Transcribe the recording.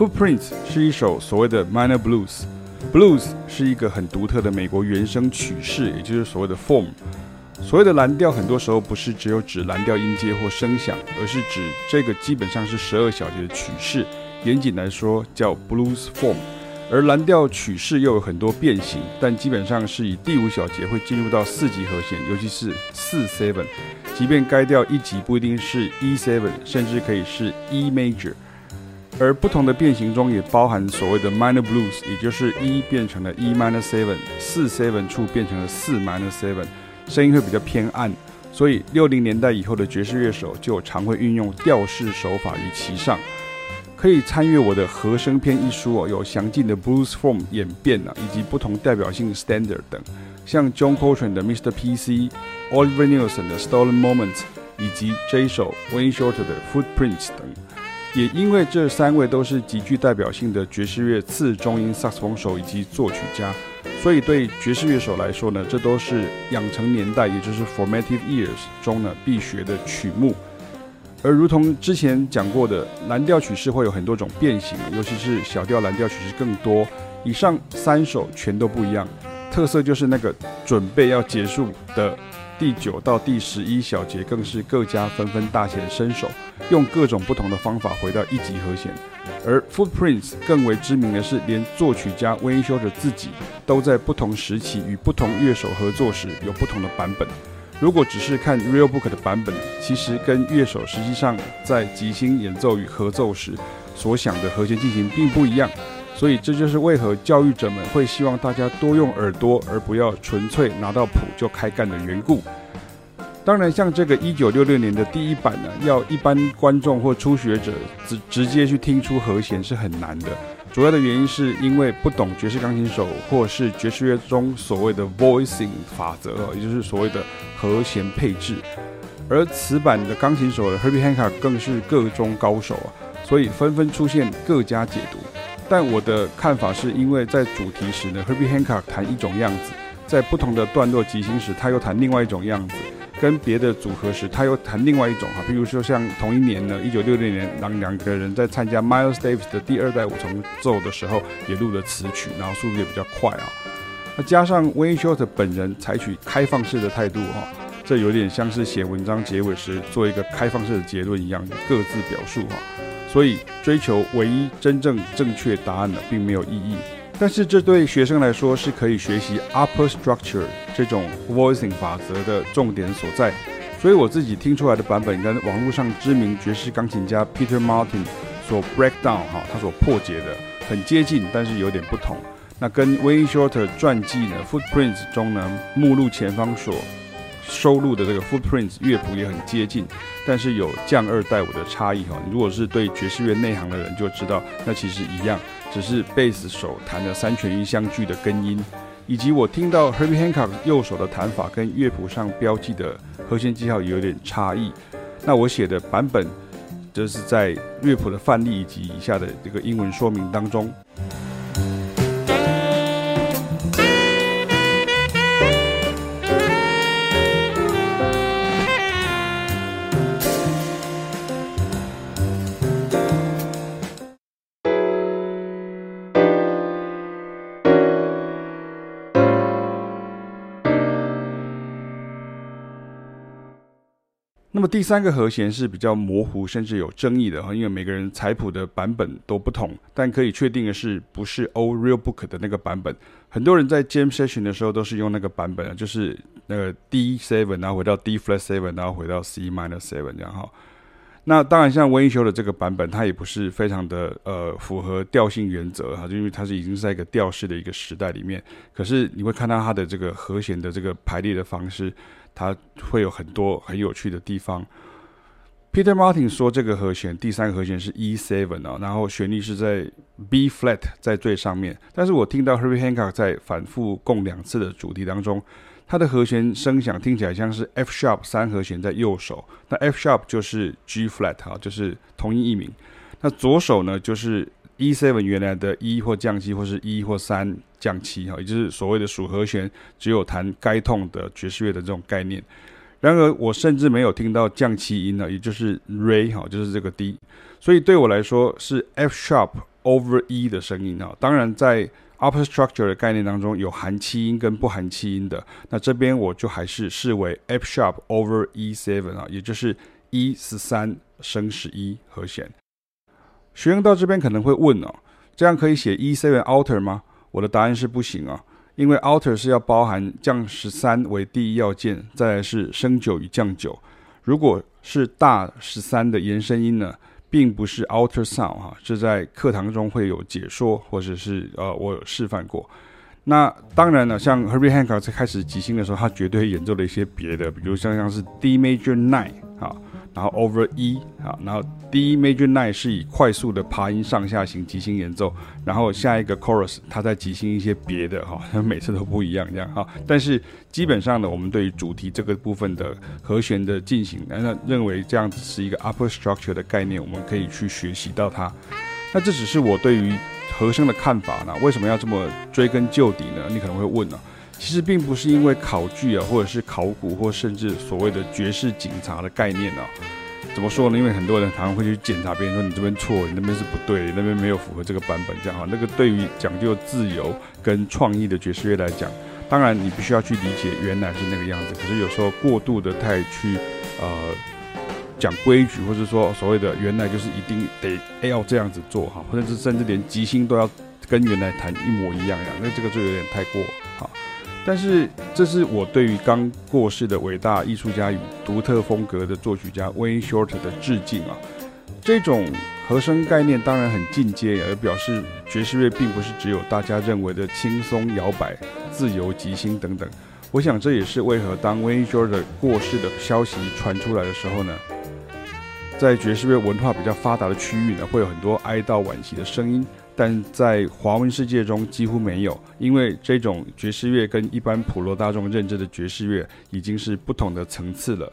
Footprints 是一首所谓的 Minor Blues。Blues 是一个很独特的美国原声曲式，也就是所谓的 form。所谓的蓝调，很多时候不是只有指蓝调音阶或声响，而是指这个基本上是十二小节的曲式。严谨来说叫 blues form。而蓝调曲式又有很多变形，但基本上是以第五小节会进入到四级和弦，尤其是四 seven。即便该调一级不一定是 E seven，甚至可以是 E major。而不同的变形中也包含所谓的 minor blues，也就是一变成了 E minor seven，四 seven 处变成了四 minor seven，声音会比较偏暗。所以六零年代以后的爵士乐手就常会运用调式手法于其上。可以参阅我的和声篇一书哦，有详尽的 blues form 演变啊，以及不同代表性 standard 等，像 John Coltrane 的 Mr. PC，Oliver Nelson 的 Stolen Moments，以及这一首 Wayne Shorter 的 Footprints 等。也因为这三位都是极具代表性的爵士乐次中音萨克斯风手以及作曲家，所以对爵士乐手来说呢，这都是养成年代，也就是 formative years 中呢必学的曲目。而如同之前讲过的，蓝调曲式会有很多种变形，尤其是小调蓝调曲式更多。以上三首全都不一样，特色就是那个准备要结束的第九到第十一小节，更是各家纷纷大显身手，用各种不同的方法回到一级和弦。而 Footprints 更为知名的是，连作曲家 Wayne Shorter 自己都在不同时期与不同乐手合作时有不同的版本。如果只是看 Real Book 的版本，其实跟乐手实际上在即兴演奏与合奏时所想的和弦进行并不一样，所以这就是为何教育者们会希望大家多用耳朵，而不要纯粹拿到谱就开干的缘故。当然，像这个1966年的第一版呢，要一般观众或初学者直直接去听出和弦是很难的。主要的原因是因为不懂爵士钢琴手或是爵士乐中所谓的 voicing 法则，也就是所谓的和弦配置。而此版的钢琴手的 Herbie Hancock 更是个中高手啊，所以纷纷出现各家解读。但我的看法是因为在主题时呢，Herbie Hancock 弹一种样子，在不同的段落即兴时，他又弹另外一种样子。跟别的组合时，他又弹另外一种哈，比如说像同一年呢，一九六六年，当两个人在参加 Miles Davis 的第二代五重奏的时候，也录了词曲，然后速度也比较快啊。那加上 Wayne Short 本人采取开放式的态度哈，这有点像是写文章结尾时做一个开放式的结论一样，各自表述哈。所以追求唯一真正正确答案呢，并没有意义。但是这对学生来说是可以学习 upper structure 这种 voicing 法则的重点所在，所以我自己听出来的版本跟网络上知名爵士钢琴家 Peter Martin 所 break down 哈，他所破解的很接近，但是有点不同。那跟 Wayne Shorter 传记呢 Footprints 中呢目录前方所收录的这个 Footprints 乐谱也很接近，但是有降二带五的差异哈。如果是对爵士乐内行的人就知道，那其实一样。只是贝斯手弹的三全音相距的根音，以及我听到 Herbie Hancock 右手的弹法跟乐谱上标记的和弦记号有点差异。那我写的版本，就是在乐谱的范例以及以下的这个英文说明当中。那么第三个和弦是比较模糊，甚至有争议的哈，因为每个人采谱的版本都不同。但可以确定的是，不是 Old Real Book 的那个版本。很多人在 Jam Session 的时候都是用那个版本，就是那个 D seven，然后回到 D flat seven，然后回到 C minor seven 这样哈。那当然，像 Wayne Shorter 的这个版本，它也不是非常的呃符合调性原则哈，就因为它是已经是在一个调式的一个时代里面。可是你会看到它的这个和弦的这个排列的方式。它会有很多很有趣的地方。Peter Martin 说，这个和弦第三个和弦是 E seven 啊，然后旋律是在 B flat 在最上面。但是我听到 Herbie Hancock 在反复共两次的主题当中，它的和弦声响听起来像是 F sharp 三和弦在右手，那 F sharp 就是 G flat 哈，就是同音异名。那左手呢就是 E seven 原来的 E 或降七或是 E 或三。降七哈，也就是所谓的属和弦，只有弹该痛的爵士乐的这种概念。然而，我甚至没有听到降七音呢，也就是 Re 哈，就是这个 D。所以对我来说是 F sharp over E 的声音啊。当然，在 upper structure 的概念当中，有含气音跟不含气音的。那这边我就还是视为 F sharp over E seven 啊，也就是 E 十三升十一和弦。学生到这边可能会问哦，这样可以写 E seven alter 吗？我的答案是不行啊，因为 alter 是要包含降十三为第一要件，再来是升九与降九。如果是大十三的延伸音呢，并不是 outer sound 哈，是在课堂中会有解说，或者是呃我有示范过。那当然了，像 Herbie Hancock 在开始即兴的时候，他绝对演奏了一些别的，比如像像是 D major nine 啊。然后 over E 啊，然后 D major nine 是以快速的爬音上下行即兴演奏，然后下一个 chorus 它再即兴一些别的哈，每次都不一样这样哈。但是基本上呢，我们对于主题这个部分的和弦的进行，那认为这样子是一个 upper structure 的概念，我们可以去学习到它。那这只是我对于和声的看法呢？为什么要这么追根究底呢？你可能会问呢？其实并不是因为考据啊，或者是考古，或甚至所谓的爵士警察的概念啊。怎么说呢？因为很多人常常会去检查别人，说你这边错，你那边是不对，那边没有符合这个版本，这样哈。那个对于讲究自由跟创意的爵士乐来讲，当然你必须要去理解原来是那个样子。可是有时候过度的太去呃讲规矩，或者说所谓的原来就是一定得要这样子做哈，或者是甚至连即兴都要跟原来弹一模一样样，那这个就有点太过。但是，这是我对于刚过世的伟大艺术家与独特风格的作曲家 Wayne Short 的致敬啊！这种和声概念当然很进阶，而表示爵士乐并不是只有大家认为的轻松摇摆、自由即兴等等。我想这也是为何当 Wayne Shorter 过世的消息传出来的时候呢，在爵士乐文化比较发达的区域呢，会有很多哀悼惋惜的声音。但在华文世界中几乎没有，因为这种爵士乐跟一般普罗大众认知的爵士乐已经是不同的层次了。